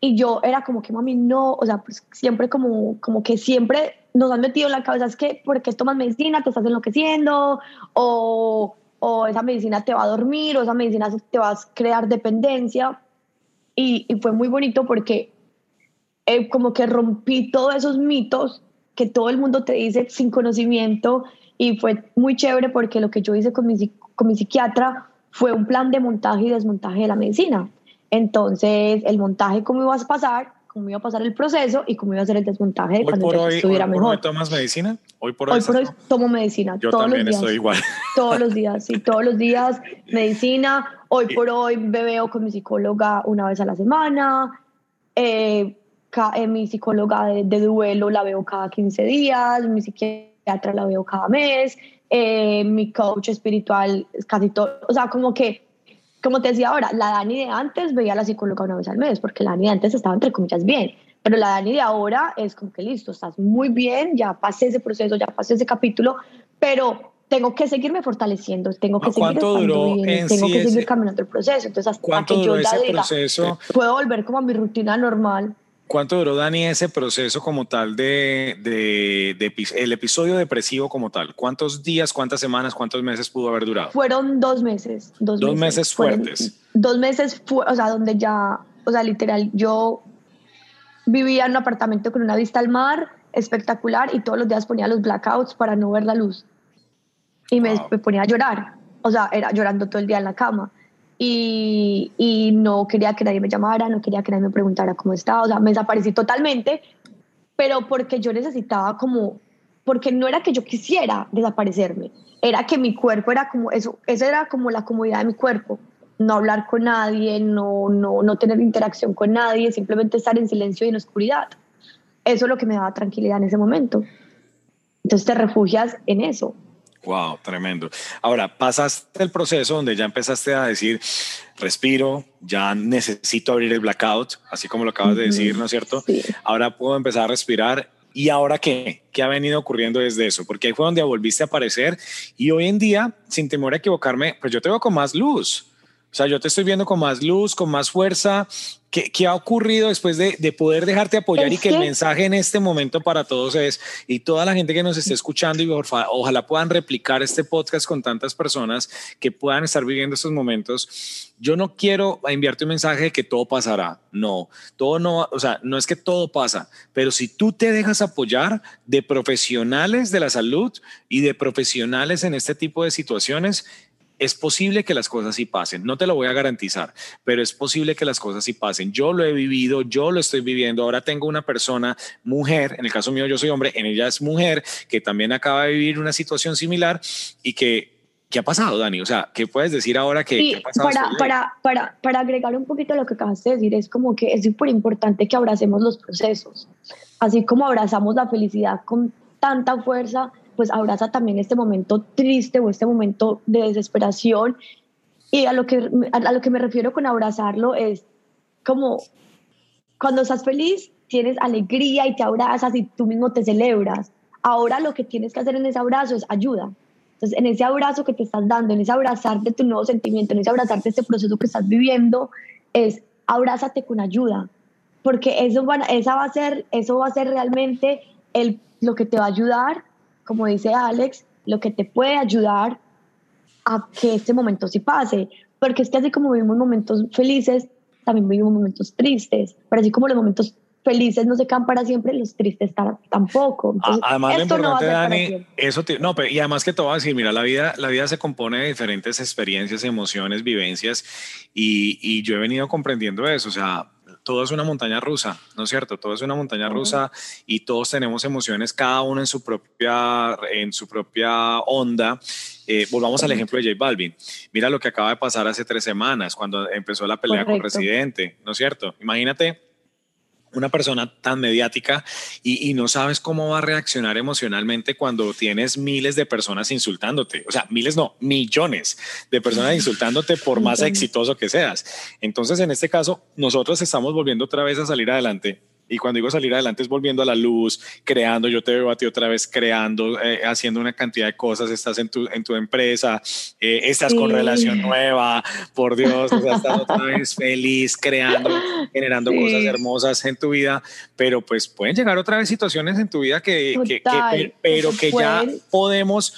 Y yo era como que mami, no, o sea, pues siempre como, como que siempre nos han metido en la cabeza es que porque tomas medicina te estás enloqueciendo o, o esa medicina te va a dormir o esa medicina te va a crear dependencia. Y, y fue muy bonito porque eh, como que rompí todos esos mitos que todo el mundo te dice sin conocimiento y fue muy chévere porque lo que yo hice con mi, con mi psiquiatra fue un plan de montaje y desmontaje de la medicina. Entonces, el montaje, cómo iba a pasar, cómo iba a pasar el proceso y cómo iba a ser el desmontaje hoy cuando por hoy, estuviera hoy por Hoy tomas medicina? Hoy por hoy, hoy, tomo medicina. Yo todos también los días, estoy igual. Todos los días, sí, todos los días medicina. Hoy por hoy me veo con mi psicóloga una vez a la semana. Eh, eh, mi psicóloga de, duelo la veo cada 15 días, mi psiquiatra la veo cada mes, eh, mi coach espiritual casi todo, o sea, como que, como te decía ahora, la Dani de antes veía a la psicóloga una vez al mes, porque la Dani de antes estaba entre comillas bien, pero la Dani de ahora es como que listo, estás muy bien, ya pasé ese proceso, ya pasé ese capítulo, pero tengo que seguirme fortaleciendo, tengo que seguir duró bien, tengo que seguir caminando el proceso. Entonces, hasta que yo ya diga, proceso? puedo volver como a mi rutina normal. ¿Cuánto duró, Dani, ese proceso como tal de, de, el episodio depresivo como tal? ¿Cuántos días, cuántas semanas, cuántos meses pudo haber durado? Fueron dos meses. Dos, meses, fuertes. dos meses, o sea, donde ya, o sea, literal, yo vivía en un apartamento con una vista al mar espectacular y todos los días ponía los blackouts para no ver la luz. Y me, me ponía a llorar. O sea, era llorando todo el día en la cama y, y, no quería que nadie me llamara, no quería que nadie me preguntara cómo estaba, o sea, me desaparecí totalmente, pero porque yo necesitaba como, porque no era que yo quisiera desaparecerme, era que mi cuerpo era como, eso, esa era como la comodidad de mi cuerpo, no hablar con nadie, no, no, no tener interacción con nadie, simplemente estar en silencio y en oscuridad. Eso es lo que me daba tranquilidad en ese momento. Entonces te refugias en eso. Wow, tremendo. Ahora, pasaste el proceso donde ya empezaste a decir, respiro, ya necesito abrir el blackout, así como lo acabas de decir, ¿no es cierto? Ahora puedo empezar a respirar. ¿Y ahora qué? ¿Qué ha venido ocurriendo desde eso? Porque ahí fue donde volviste a aparecer y hoy en día, sin temor a equivocarme, pues yo te veo con más luz. O sea, yo te estoy viendo con más luz, con más fuerza. ¿Qué, qué ha ocurrido después de, de poder dejarte apoyar y que, el mensaje en este momento para todos es, y toda la gente que nos esté escuchando, y ojalá puedan replicar este podcast con tantas personas que puedan estar viviendo estos momentos. Yo no quiero enviarte un mensaje de que todo pasará. No, todo no, o sea, no es que todo pasa, pero si tú te dejas apoyar de profesionales de la salud y de profesionales en este tipo de situaciones, es posible que las cosas sí pasen. No te lo voy a garantizar, pero es posible que las cosas sí pasen. Yo lo he vivido, yo lo estoy viviendo. Ahora tengo una persona, mujer, en el caso mío yo soy hombre, en ella es mujer, que también acaba de vivir una situación similar y que ¿Qué ha pasado, Dani? O sea, ¿qué puedes decir ahora que, Para, para, para, para agregar un poquito a lo que acabas de decir, es como que es súper importante que abracemos los procesos. Así como abrazamos la felicidad con tanta fuerza, pues abraza también este momento triste o este momento de desesperación. Y a lo que, a lo que me refiero con abrazarlo es como cuando estás feliz, tienes alegría y te abrazas y tú mismo te celebras. Ahora lo que tienes que hacer en ese abrazo es ayuda. Entonces, en ese abrazo que te estás dando, en ese abrazar de tu nuevo sentimiento, en ese abrazar de este proceso que estás viviendo, es abrázate con ayuda, porque eso, esa va a ser, eso va a ser realmente el, lo que te va a ayudar como dice Alex, lo que te puede ayudar a que este momento sí pase. Porque es que así como vivimos momentos felices, también vivimos momentos tristes. Pero así como los momentos felices no se quedan para siempre, los tristes tampoco. además, lo importante, Dani, eso no, pero, y además que te voy a decir, mira, la vida, la vida se compone de diferentes experiencias, emociones, vivencias, y, y yo he venido comprendiendo eso. O sea, todo es una montaña rusa, ¿no es cierto? Todo es una montaña rusa y todos tenemos emociones, cada uno en su propia, en su propia onda. Eh, volvamos al ejemplo de J Balvin. Mira lo que acaba de pasar hace tres semanas cuando empezó la pelea con Residente, ¿no es cierto? Imagínate una persona tan mediática y, no sabes cómo va a reaccionar emocionalmente cuando tienes miles de personas insultándote. O sea, miles no, millones de personas insultándote por más exitoso que seas. Entonces, en este caso, nosotros estamos volviendo otra vez a salir adelante y cuando digo salir adelante es volviendo a la luz, creando, yo te veo a ti otra vez creando, eh, haciendo una cantidad de cosas, estás en tu, en tu empresa, eh, estás con relación nueva, por Dios, estás otra vez feliz, creando, generando cosas hermosas en tu vida, pero pues pueden llegar otra vez situaciones en tu vida que, que, que pero que ya podemos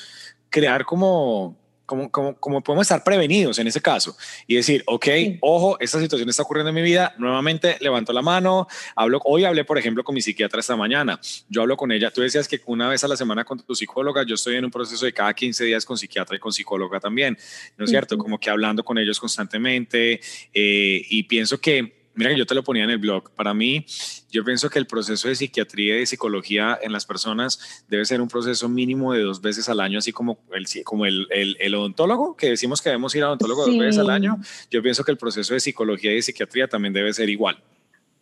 crear como como, como, podemos estar prevenidos en ese caso y decir, ok, ojo, esta situación está ocurriendo en mi vida, nuevamente levanto la mano, hablo, hoy hablé, por ejemplo, con mi psiquiatra esta mañana, yo hablo con ella, tú decías que una vez a la semana con tu psicóloga, yo estoy en un proceso de cada 15 días con psiquiatra y con psicóloga también, ¿no es cierto? Como que hablando con ellos constantemente eh, y pienso que Mira que yo te lo ponía en el blog. Para mí, yo pienso que el proceso de psiquiatría y de psicología en las personas debe ser un proceso mínimo de dos veces al año, así como el, como el, el, odontólogo, que decimos que debemos ir al odontólogo dos veces al año. Yo pienso que el proceso de psicología y de psiquiatría también debe ser igual.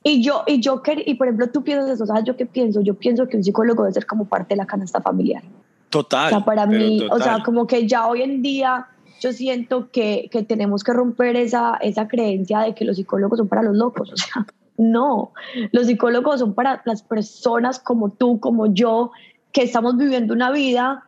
Y yo, y yo, y por ejemplo, tú piensas eso, ¿sabes? Yo qué pienso? Yo pienso que un psicólogo debe ser como parte de la canasta familiar. Total. O sea, para mí, o sea, como que ya hoy en día yo siento que, que, tenemos que romper esa, esa creencia de que los psicólogos son para los locos. O sea, no, los psicólogos son para las personas como tú, como yo, que estamos viviendo una vida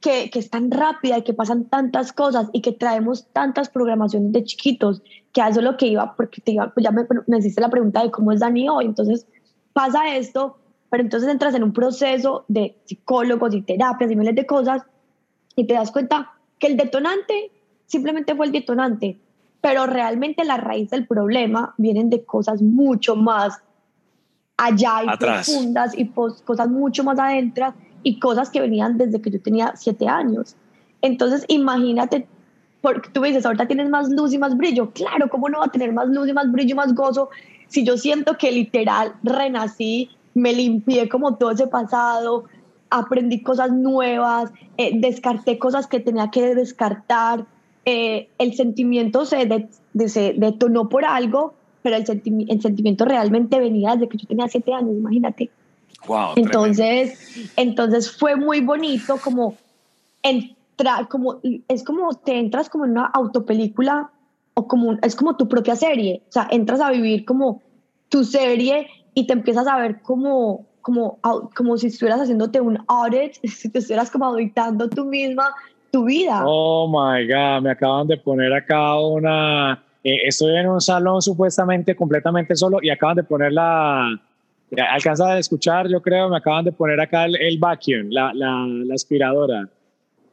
que, que, es tan rápida y que pasan tantas cosas y que traemos tantas programaciones de chiquitos, que eso es lo que iba, porque te iba, pues ya me, me hiciste la pregunta de cómo es Dani hoy, entonces pasa esto, pero entonces entras en un proceso de psicólogos y terapias y miles de cosas y te das cuenta que el detonante simplemente fue el detonante, pero realmente la raíz del problema vienen de cosas mucho más allá y profundas y cosas mucho más adentro y cosas que venían desde que yo tenía siete años. Entonces, imagínate, porque tú dices, ahorita tienes más luz y más brillo. Claro, ¿cómo no va a tener más luz y más brillo y más gozo si yo siento que literal renací, me limpié como todo ese pasado, aprendí cosas nuevas, eh, descarté cosas que tenía que descartar, eh, el sentimiento se, se, detonó por algo, pero el, el, sentimiento realmente venía desde que yo tenía siete años, imagínate. Wow, entonces, entonces fue muy bonito como entrar, como, es como te entras como en una autopelícula o como, es como tu propia serie, o sea, entras a vivir como tu serie y te empiezas a ver como como, como si estuvieras haciéndote un audit, si te estuvieras como auditando tú misma tu vida. Oh my God, me acaban de poner acá una. Eh, estoy en un salón supuestamente completamente solo y acaban de poner la. Alcanza a escuchar, yo creo, me acaban de poner acá el, vacuum, la, la, la aspiradora.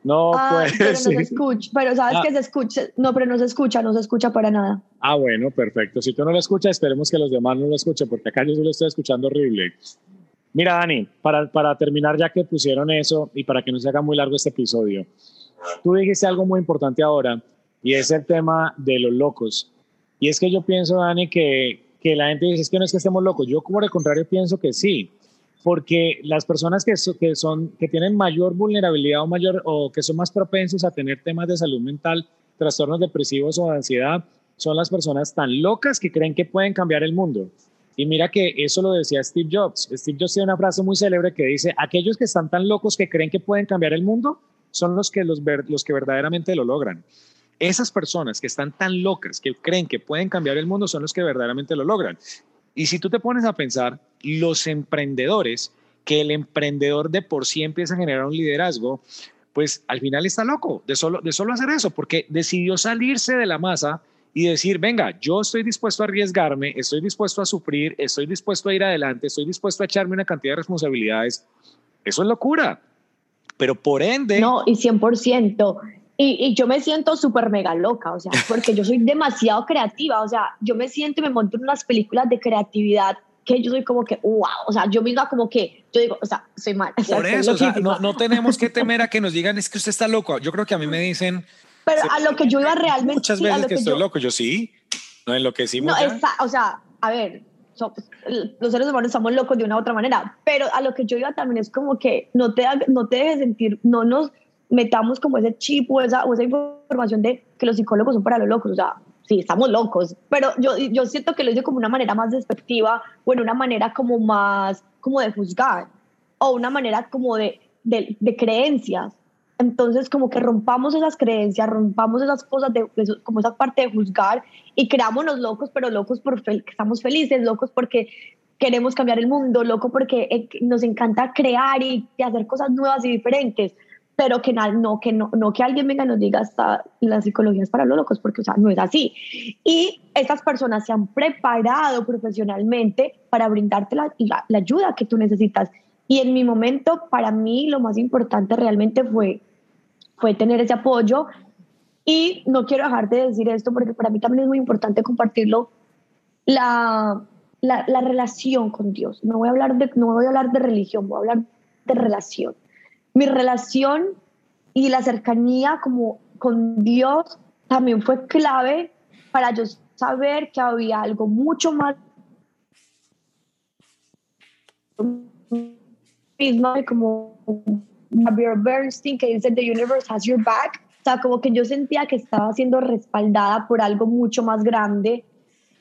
No, pues. Pero no se escucha, pero sabes ah. que se escucha, no, pero no se escucha, no se escucha para nada. Ah, bueno, perfecto. Si tú no lo escuchas, esperemos que los demás no lo escuchen, porque acá yo lo estoy escuchando horrible. Mira, Dani, para, para terminar, ya que pusieron eso y para que no se haga muy largo este episodio, tú dijiste algo muy importante ahora y es el tema de los locos. Y es que yo pienso, Dani, que, que la gente dice es que no es que estemos locos. Yo, como de contrario, pienso que sí porque las personas que, que, son, que tienen mayor vulnerabilidad o, mayor, o que son más propensos a tener temas de salud mental, trastornos depresivos o de ansiedad, son las personas tan locas que creen que pueden cambiar el mundo. Y mira que eso lo decía Steve Jobs. Steve Jobs tiene una frase muy célebre que dice, aquellos que están tan locos que creen que pueden cambiar el mundo son los que, los, los que verdaderamente lo logran. Esas personas que están tan locas que creen que pueden cambiar el mundo son los que verdaderamente lo logran. Y si tú te pones a pensar, los emprendedores, que el emprendedor de por sí empieza a generar un liderazgo, pues al final está loco de solo, de solo hacer eso, porque decidió salirse de la masa y decir, venga, yo estoy dispuesto a arriesgarme, estoy dispuesto a sufrir, estoy dispuesto a ir adelante, estoy dispuesto a echarme una cantidad de responsabilidades. Eso es locura. Pero por ende... No, y 100%. Y, yo me siento súper mega loca, o sea, porque yo soy demasiado creativa, o sea, yo me siento y me monto en unas películas de creatividad que yo soy como que, wow, o sea, yo misma como que, yo digo, o sea, soy mal. Por eso, o sea, no, no, tenemos que temer a que nos digan, es que usted está loco. Yo creo que a mí me dicen... Pero a lo que yo iba realmente... Muchas veces que, estoy loco, yo sí, no en lo que sí. No, o sea, a ver, los seres humanos estamos locos de una u otra manera, pero a lo que yo iba también es como que no te, no te dejes sentir, no nos metamos como ese chip o esa, o esa información de que los psicólogos son para los locos, o sea, sí, estamos locos, pero yo, yo siento que lo hice como una manera más despectiva o en una manera como más, como de juzgar, o una manera como de, de, de creencias. Entonces, como que rompamos esas creencias, rompamos esas cosas, de, como esa parte de juzgar y creámonos locos, pero locos porque estamos felices, locos porque queremos cambiar el mundo, locos porque eh, nos encanta crear y hacer cosas nuevas y diferentes pero que no, que no, no que alguien venga y nos diga hasta la psicología es para los locos, porque o sea, no es así. Y estas personas se han preparado profesionalmente para brindarte la, la, ayuda que tú necesitas. Y en mi momento, para mí, lo más importante realmente fue, fue tener ese apoyo. Y no quiero dejar de decir esto, porque para mí también es muy importante compartirlo, la, la, la relación con Dios. No voy, a hablar de, no voy a hablar de religión, voy a hablar de relación mi relación y la cercanía como con Dios también fue clave para yo saber que había algo mucho más como Javier Bernstein que dice The universe has your back o sea como que yo sentía que estaba siendo respaldada por algo mucho más grande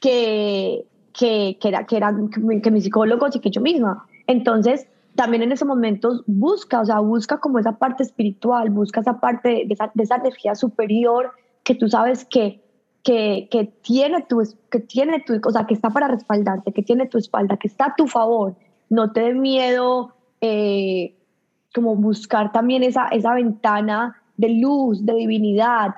que que, que era que eran que mis psicólogos y que yo misma entonces también en esos momentos busca, o sea, busca como esa parte espiritual, busca esa parte de esa, de esa energía superior que tú sabes que, que, que, tiene tu, que tiene tu, o sea, que está para respaldarte, que tiene tu espalda, que está a tu favor. No te dé miedo eh, como buscar también esa, esa ventana de luz, de divinidad,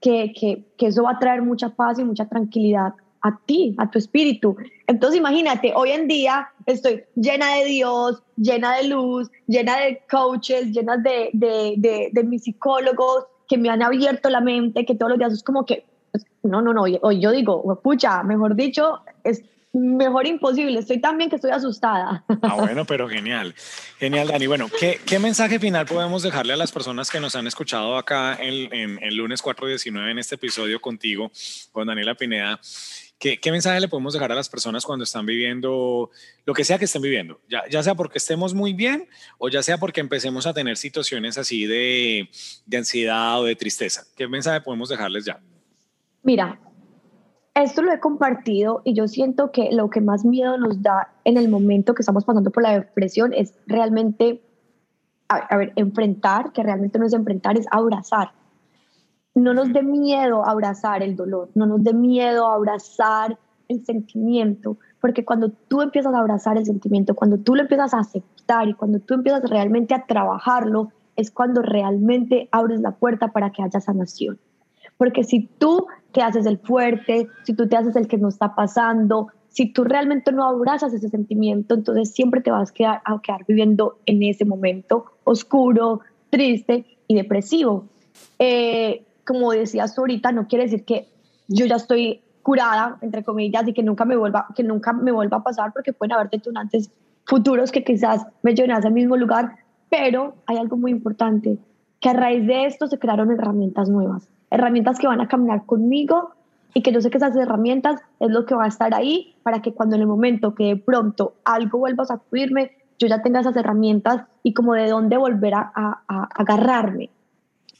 que, que, que eso va a traer mucha paz y mucha tranquilidad a ti, a tu espíritu. Entonces imagínate, hoy en día estoy llena de Dios, llena de luz, llena de coaches, llena de, de, de, mis psicólogos que me han abierto la mente, que todos los días es como que, pues, no, no, no, hoy yo digo, pucha, mejor dicho, es mejor imposible, estoy tan bien que estoy asustada. Ah, bueno, pero genial, genial, Dani. Bueno, ¿qué, ¿qué, mensaje final podemos dejarle a las personas que nos han escuchado acá en, en, en lunes 4.19 en este episodio contigo, con Daniela Pineda? ¿Qué, mensaje le podemos dejar a las personas cuando están viviendo lo que sea que estén viviendo? Ya, ya sea porque estemos muy bien o ya sea porque empecemos a tener situaciones así de, de ansiedad o de tristeza. ¿Qué mensaje podemos dejarles ya? Mira, esto lo he compartido y yo siento que lo que más miedo nos da en el momento que estamos pasando por la depresión es realmente, a ver, enfrentar, que realmente no es enfrentar, es abrazar no nos dé miedo abrazar el dolor, no nos dé miedo abrazar el sentimiento, porque cuando tú empiezas a abrazar el sentimiento, cuando tú lo empiezas a aceptar y cuando tú empiezas realmente a trabajarlo, es cuando realmente abres la puerta para que haya sanación. Porque si tú te haces el fuerte, si tú te haces el que no está pasando, si tú realmente no abrazas ese sentimiento, entonces siempre te vas a quedar, a quedar viviendo en ese momento oscuro, triste y depresivo. Eh, como decías tú ahorita, no quiere decir que yo ya estoy curada, entre comillas, y que nunca me vuelva, que nunca me vuelva a pasar, porque pueden haber detonantes futuros que quizás me lleven a ese mismo lugar, pero hay algo muy importante, que a raíz de esto se crearon herramientas nuevas, herramientas que van a caminar conmigo y que yo sé que esas herramientas es lo que va a estar ahí para que cuando en el momento que de pronto algo vuelva a sacudirme, yo ya tenga esas herramientas y como de dónde volver a, a agarrarme.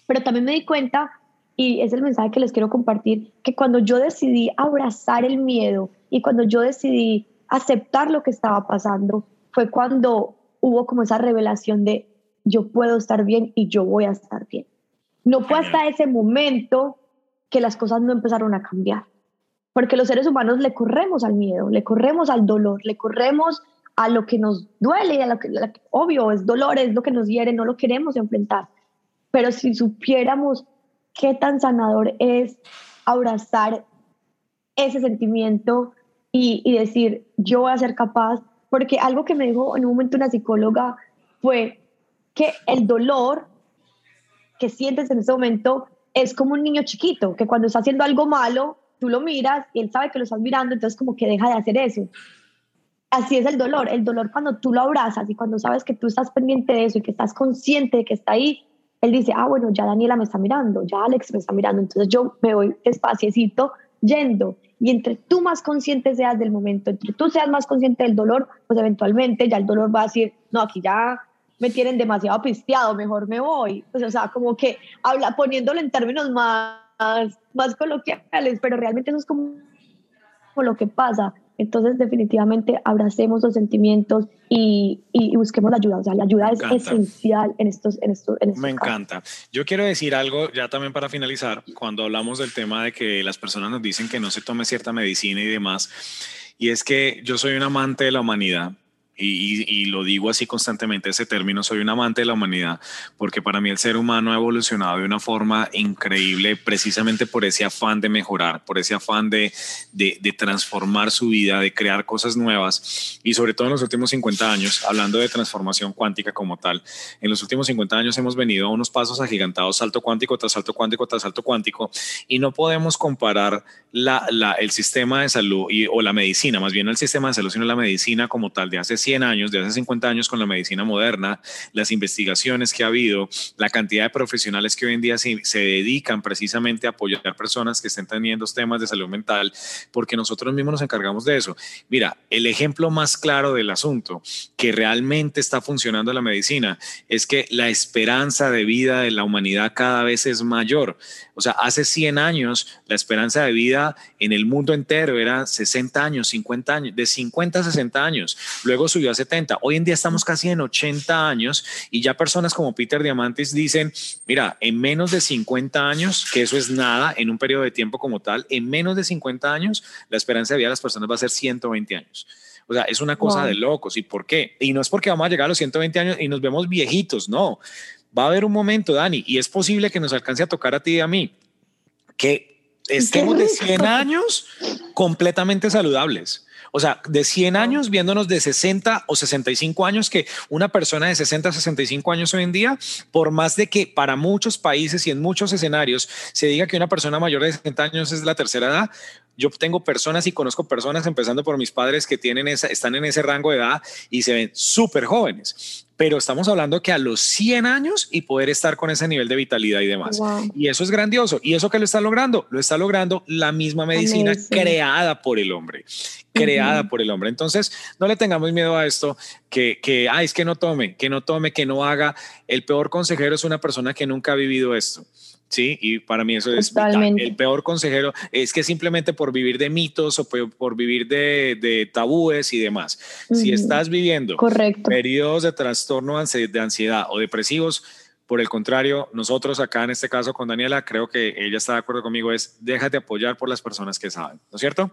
Pero también me di cuenta, y es el mensaje que les quiero compartir, que cuando yo decidí abrazar el miedo y cuando yo decidí aceptar lo que estaba pasando, fue cuando hubo como esa revelación de yo puedo estar bien y yo voy a estar bien. No fue hasta ese momento que las cosas no empezaron a cambiar. Porque los seres humanos le corremos al miedo, le corremos al dolor, le corremos a lo que nos duele, a lo que, obvio, es dolor, es lo que nos hiere, no lo queremos enfrentar. Pero si supiéramos qué tan sanador es abrazar ese sentimiento y, y decir, yo voy a ser capaz, porque algo que me dijo en un momento una psicóloga fue que el dolor que sientes en ese momento es como un niño chiquito, que cuando está haciendo algo malo, tú lo miras y él sabe que lo estás mirando, entonces como que deja de hacer eso. Así es el dolor, el dolor cuando tú lo abrazas y cuando sabes que tú estás pendiente de eso y que estás consciente de que está ahí, él dice, ah, bueno, ya Daniela me está mirando, ya Alex me está mirando, entonces yo me voy despaciecito yendo. Y entre tú más consciente seas del momento, entre tú seas más consciente del dolor, pues eventualmente ya el dolor va a decir, no, aquí ya me tienen demasiado pisteado, mejor me voy. Pues, o sea, como que habla, poniéndolo en términos más, más coloquiales, pero realmente eso es como, lo que pasa. Entonces, definitivamente, abracemos los sentimientos y, y, busquemos la ayuda. O sea, la ayuda es esencial en estos, en estos, en Me encanta. Yo quiero decir algo ya también para finalizar, cuando hablamos del tema de que las personas nos dicen que no se tome cierta medicina y demás, y es que yo soy un amante de la humanidad y, lo digo así constantemente, ese término, soy un amante de la humanidad, porque para mí el ser humano ha evolucionado de una forma increíble precisamente por ese afán de mejorar, por ese afán de, de, de transformar su vida, de crear cosas nuevas. Y sobre todo en los últimos 50 años, hablando de transformación cuántica como tal, en los últimos 50 años hemos venido a unos pasos agigantados, salto cuántico tras salto cuántico tras salto cuántico, y no podemos comparar la, la, el sistema de salud y, o la medicina, más bien el sistema de salud, sino la medicina como tal de hace 100 años, de hace 50 años con la medicina moderna, las investigaciones que ha habido, la cantidad de profesionales que hoy en día se, dedican precisamente a apoyar personas que estén teniendo temas de salud mental, porque nosotros mismos nos encargamos de eso. Mira, el ejemplo más claro del asunto que realmente está funcionando la medicina es que la esperanza de vida de la humanidad cada vez es mayor. O sea, hace 100 años la esperanza de vida en el mundo entero era 60 años, 50 años, de 50 a 60 años. Luego subió a 70. Hoy en día estamos casi en 80 años y ya personas como Peter Diamantis dicen, mira, en menos de 50 años, que eso es nada en un periodo de tiempo como tal, en menos de 50 años la esperanza de vida de las personas va a ser 120 años. O sea, es una cosa de locos. ¿Y por qué? Y no es porque vamos a llegar a los 120 años y nos vemos viejitos, no va a haber un momento, Dani, y es posible que nos alcance a tocar a ti y a mí, que estemos de 100 años completamente saludables. O sea, de 100 años viéndonos de 60 o 65 años, que una persona de 60 a 65 años hoy en día, por más de que para muchos países y en muchos escenarios se diga que una persona mayor de 60 años es la tercera edad, yo tengo personas y conozco personas, empezando por mis padres, que tienen esa, están en ese rango de edad y se ven súper jóvenes. Pero estamos hablando que a los 100 años y poder estar con ese nivel de vitalidad y demás. Y eso es grandioso. ¿Y eso que lo está logrando? Lo está logrando la misma medicina creada por el hombre. Creada por el hombre. Entonces, no le tengamos miedo a esto, que, que, ay, es que no tome, que no tome, que no haga. El peor consejero es una persona que nunca ha vivido esto. Sí, y para mí eso es el peor consejero. Es que simplemente por vivir de mitos o por, vivir de, tabúes y demás. Si estás viviendo periodos de trastorno de ansiedad o depresivos, por el contrario, nosotros acá en este caso con Daniela, creo que ella está de acuerdo conmigo, es déjate apoyar por las personas que saben, ¿no es cierto?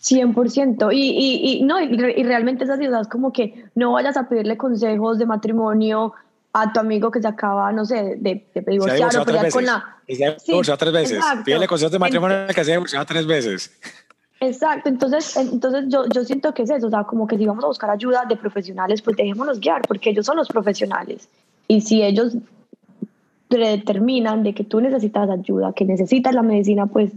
100%. Y, y, y no, y, realmente esas ideas como que no vayas a pedirle consejos de matrimonio a tu amigo que se acaba, no sé, de, de divorciar o pelear con la... Se ha divorciado tres veces. Pídele consejos de matrimonio que se ha divorciado tres veces. Exacto, entonces, entonces yo, yo siento que es eso, o sea, como que si vamos a buscar ayuda de profesionales, pues dejémonos guiar, porque ellos son los profesionales. Y si ellos determinan de que tú necesitas ayuda, que necesitas la medicina, pues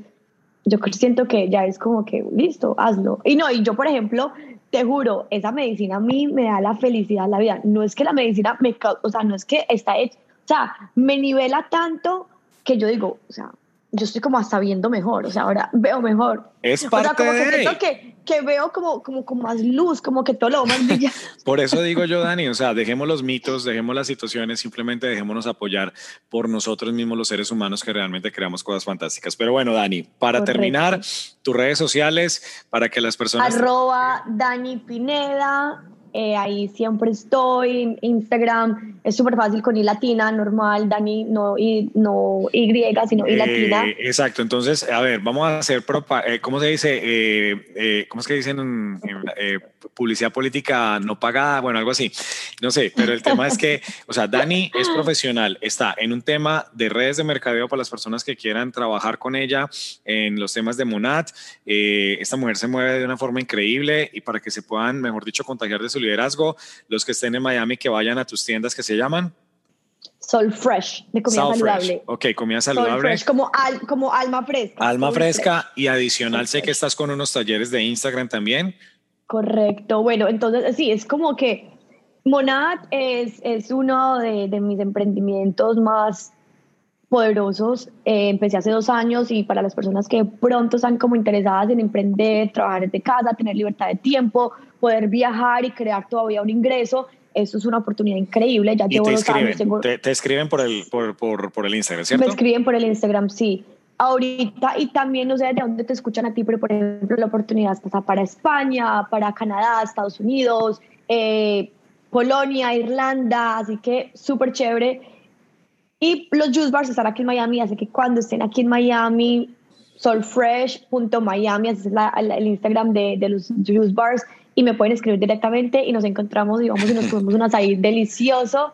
yo siento que ya es como que listo, hazlo. Y no, y yo, por ejemplo, te juro, esa medicina a mí me da la felicidad la vida. No es que la medicina me, o sea, no es que está hecha, o sea, me nivela tanto que yo digo, o sea, yo estoy como hasta viendo mejor, o sea, ahora veo mejor. Es parte o sea, como de... Que, que, veo como, como con más luz, como que todo lo más brillante. por eso digo yo, Dani, o sea, dejemos los mitos, dejemos las situaciones, simplemente dejémonos apoyar por nosotros mismos los seres humanos que realmente creamos cosas fantásticas. Pero bueno, Dani, para terminar, tus redes sociales, para que las personas... Arroba Dani Pineda, eh, ahí siempre estoy, Instagram, es súper fácil con I latina, normal, Dani, no Y, no y sino I eh, latina. Exacto, entonces, a ver, vamos a hacer, eh, ¿cómo se dice? ¿Cómo es que dicen publicidad política no pagada? Bueno, algo así, no sé, pero el tema es que, o sea, Dani es profesional, está en un tema de redes de mercadeo para las personas que quieran trabajar con ella en los temas de Monat. esta mujer se mueve de una forma increíble y para que se puedan, mejor dicho, contagiar de su liderazgo. Los que estén en Miami, que vayan a tus tiendas que se llaman. Soul Fresh, de comida saludable. Ok, comida saludable. Fresh, como, como alma fresca. Alma fresca y adicional sé que estás con unos talleres de Instagram también. Correcto, bueno, entonces sí, es como que Monad es, es uno de, de mis emprendimientos más poderosos. Eh, empecé hace dos años y para las personas que pronto están como interesadas en emprender, trabajar desde casa, tener libertad de tiempo, poder viajar y crear todavía un ingreso, eso es una oportunidad increíble. Ya llevo dos años. Te, escriben por el, por, por, por, el Instagram, ¿cierto? Me escriben por el Instagram, sí. Ahorita, y también no sé de dónde te escuchan a ti, pero por ejemplo, la oportunidad está para España, para Canadá, Estados Unidos, eh, Polonia, Irlanda, así que súper chévere. Y los juice bars están aquí en Miami, así que cuando estén aquí en Miami, solfresh.miami, ese es el Instagram de, de los juice bars y me pueden escribir directamente y nos encontramos y vamos y nos comemos un azaí delicioso.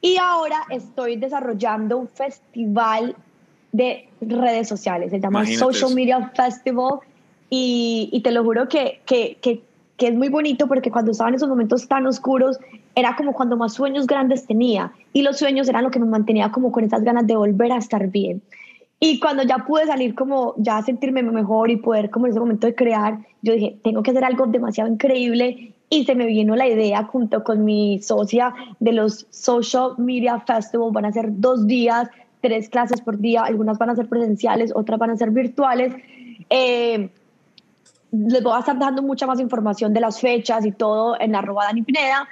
Y ahora estoy desarrollando un festival de redes sociales, se llama Social Media Festival y, y, te lo juro que, que, que, que es muy bonito porque cuando estaba en esos momentos tan oscuros era como cuando más sueños grandes tenía y los sueños eran lo que me mantenía como con esas ganas de volver a estar bien. Y cuando ya pude salir como ya sentirme mejor y poder como en ese momento de crear, yo dije, tengo que hacer algo demasiado increíble y se me vino la idea junto con mi socia de los Social Media Festival. Van a ser dos días, tres clases por día, algunas van a ser presenciales, otras van a ser virtuales. Eh, les voy a estar dando mucha más información de las fechas y todo en arroba Dani Pineda,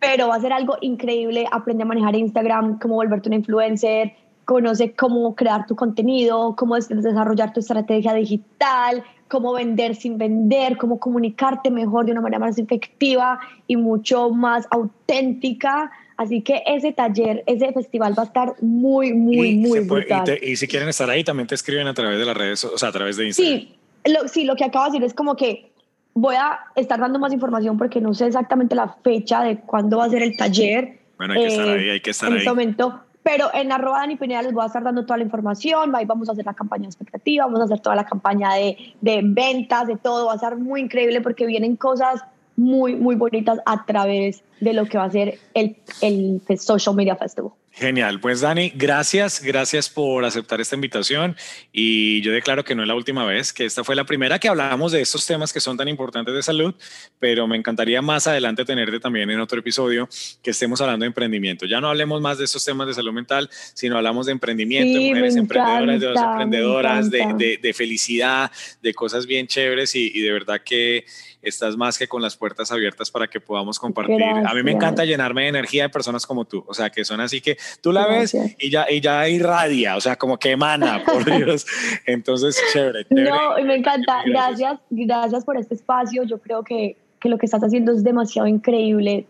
pero va a ser algo increíble. Aprende a manejar Instagram, cómo volverte una influencer, conoce cómo crear tu contenido, cómo desarrollar tu estrategia digital, cómo vender sin vender, cómo comunicarte mejor de una manera más efectiva y mucho más auténtica. Así que ese taller, ese festival va a estar muy, muy, muy brutal. Y, si quieren estar ahí, también te escriben a través de las redes, o sea, a través de Instagram. Sí, lo, sí, lo que acabo de decir es como que voy a estar dando más información porque no sé exactamente la fecha de cuándo va a ser el taller. Bueno, hay que estar ahí, hay que estar en ahí. En este momento, pero en arroba Dani Pineda les voy a estar dando toda la información, ahí vamos a hacer la campaña de expectativa, vamos a hacer toda la campaña de, de ventas, de todo, va a ser muy increíble porque vienen cosas muy, muy bonitas a través de lo que va a ser el, el Social Media Festival. Genial, pues Dani, gracias, gracias por aceptar esta invitación y yo declaro que no es la última vez, que esta fue la primera que hablamos de estos temas que son tan importantes de salud, pero me encantaría más adelante tenerte también en otro episodio que estemos hablando de emprendimiento. Ya no hablemos más de estos temas de salud mental, sino hablamos de emprendimiento, de mujeres emprendedoras, de emprendedoras, de, de, felicidad, de cosas bien chéveres y, y de verdad que estás más que con las puertas abiertas para que podamos compartir. A mí me encanta llenarme de energía de personas como tú, o sea, que son así que tú la ves y ya, y ya irradia, o sea, como que emana, por Dios. Entonces, chévere, No, y me encanta. Gracias. gracias, por este espacio. Yo creo que, que lo que estás haciendo es demasiado increíble.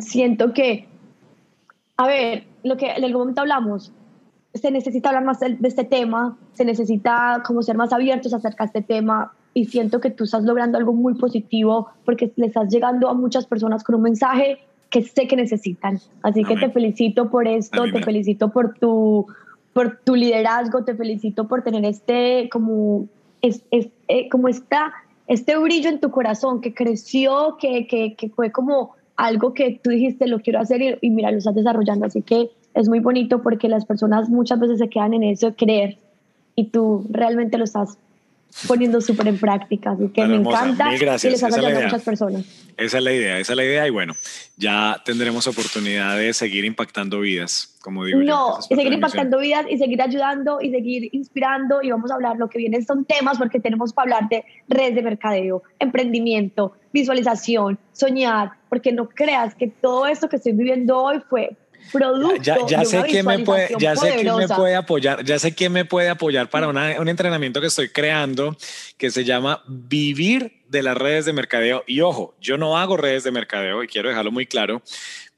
Siento que, a ver, lo que en algún momento hablamos, se necesita hablar más de, este tema, se necesita como ser más abiertos acerca de este tema y siento que tú estás logrando algo muy positivo porque le estás llegando a muchas personas con un mensaje que sé que necesitan. Así que te felicito por esto, te felicito por tu, por tu liderazgo, te felicito por tener este, como, es, eh, como esta, este brillo en tu corazón que creció, que, que, que, fue como algo que tú dijiste, lo quiero hacer y, y mira, lo estás desarrollando. Así que es muy bonito porque las personas muchas veces se quedan en eso de creer y tú realmente lo estás poniendo súper en práctica. Así que me encanta y les ayudando a muchas personas. Esa es la idea, esa es la idea. Y bueno, ya tendremos oportunidad de seguir impactando vidas, como digo. No, y seguir impactando vidas y seguir ayudando y seguir inspirando. Y vamos a hablar, lo que viene son temas porque tenemos para hablar de redes de mercadeo, emprendimiento, visualización, soñar, porque no creas que todo esto que estoy viviendo hoy fue producto ya, ya sé quién me puede ya sé quién me puede apoyar ya sé quién me puede apoyar para un entrenamiento que estoy creando que se llama vivir de las redes de mercadeo. Y ojo yo no hago redes de mercadeo y quiero dejarlo muy claro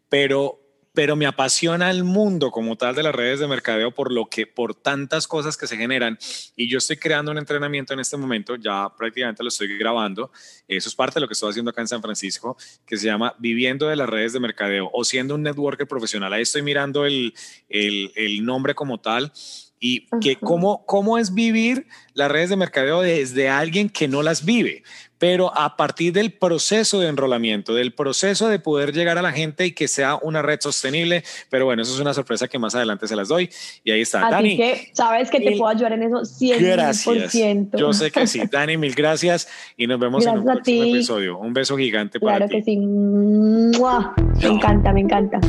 pero pero me apasiona el mundo como tal de las redes de mercadeo por lo que por tantas cosas que se generan. Y yo estoy creando un entrenamiento en este momento, ya prácticamente lo estoy grabando, eso es parte de lo que estoy haciendo acá en San Francisco, que se llama Viviendo de las redes de mercadeo o siendo un networker profesional. Ahí estoy mirando el, el, el nombre como tal y que cómo, cómo es vivir las redes de mercadeo desde alguien que no las vive, pero a partir del proceso de enrolamiento, del proceso de poder llegar a la gente y que sea una red sostenible. Pero bueno, eso es una sorpresa que más adelante se las doy. Y ahí está. Así Dani. que sabes que te puedo ayudar en eso 100%. Gracias. Yo sé que sí. Dani, mil gracias y nos vemos en un próximo episodio. Un beso gigante para ti. Claro que sí. Me encanta, me encanta.